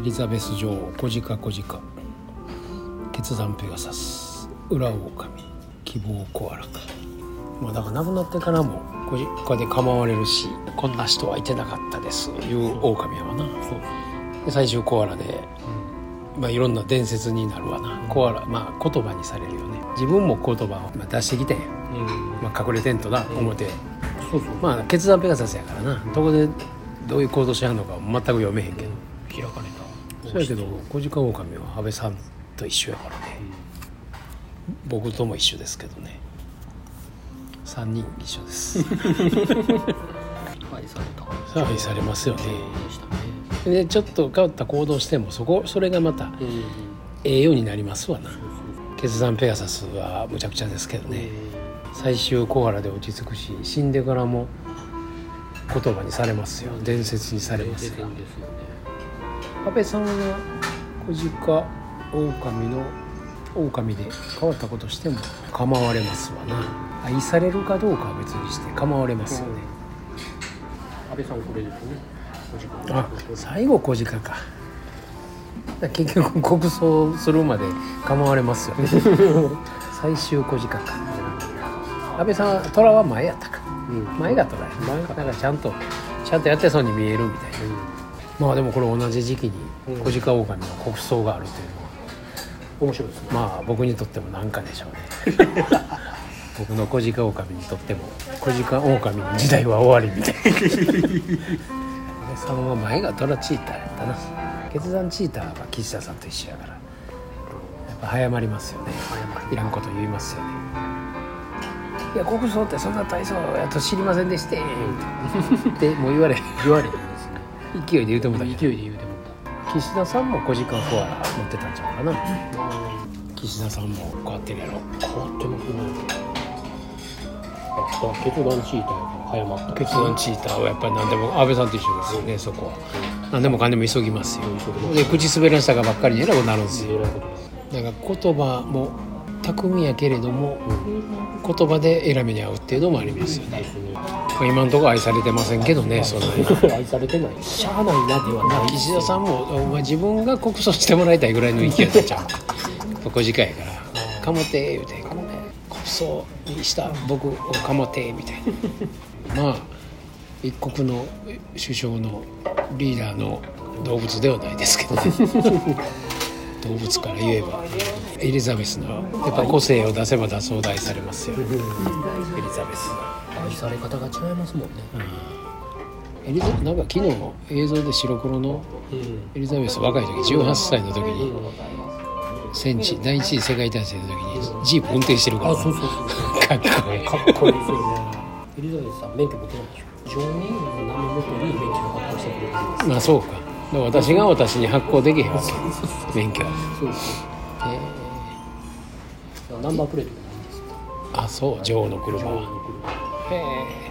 エリザベス女王小鹿小鹿。決断ペガサス。裏狼希望コアラか。まあだから亡くなってからも小鹿で構われるしこんな人はいてなかったですいう狼やわな。で最終コアラで、まあ、いろんな伝説になるわな。コアラまあ言葉にされるよね。自分も言葉をまあ出してきてうん。まあ、隠れてんとな思って、そうそう。まあ決断ペガサスやからな。どこでどういう行動しはんのか全く読めへんけど、開かれたそうやけど小鹿狼は安倍さんと一緒やからね。僕とも一緒ですけどね。3人一緒です。愛された。愛されますよね。でね。でちょっと変わった行動してもそこそれがまたうんええようになりますわな。決断ペガサスはむちゃくちゃですけどね。最終コアラで落ち着くし死んでからも言葉にされますよ。伝説にされますよ安倍さんは小鹿狼の狼で変わったことしても構われますわな。愛されるかどうかは別にして構われますよね、安倍さんこれですね。お時間あ最後小鹿か結局国葬するまで構われますよね。最終小鹿か。安倍さんは虎は前やったか。うん。前が虎やだからちゃんとちゃんとやってそうに見えるみたいなまあでもこれ同じ時期にうん。小鹿狼の国葬があるというのは面白いですね。まあ僕にとっても何かでしょうね。僕の小鹿狼にとっても小鹿狼の時代は終わりみたいな。安倍さんは前がトラチーターやったな。決断チーターは岸田さんと一緒やから。やっぱ早まりますよね。いらんこと言いますよね。いや国葬ってそんな大層やと知りませんでしてって もう言われ言われ勢いで言うてもた勢いで言うても岸田さんも小鹿コアラ持ってたんちゃうかな。った岸田さんもこうやってるやろ。変わってますねあ決断チーターやから早まった。決断チーターはやっぱり何でも安倍さんと一緒ですよねそこは。何でもかんでも急ぎますよ。急ぎます。で口滑らしたかばっかりにえらいことになるんですよ。なんか言葉も巧みやけれども言葉で選びに合うっていうのもありますよね。ですねまあ今のところ愛されてませんけどねそんなに。愛されてない。しゃあないなではない岸田さんもお前自分が告訴してもらいたいぐらいの勢いだっちゃう小鹿やから「かもて」言うて「告訴にした僕をかもて」みたいな。まあ一国の首相のリーダーの動物ではないですけどね動物から言えばエリザベスのやっぱ個性を出せば出そうと愛されますよ。エリザベスは。愛され方が違いますもんね。エリザなんか昨日映像で白黒のうん。エリザベス若い時18歳の時に戦地第一次世界大戦の時にジープ運転してるからそうそうそう。かっこいい。かっこいいですよね。エリザベスさん免許持ってないでしょ。常任の名のもとに免許を発行してくれてる。んですまあそうか私が私に発行できへんわけ。免許は。そうナンバープレートがないんですーあそう。女王の車。へ車え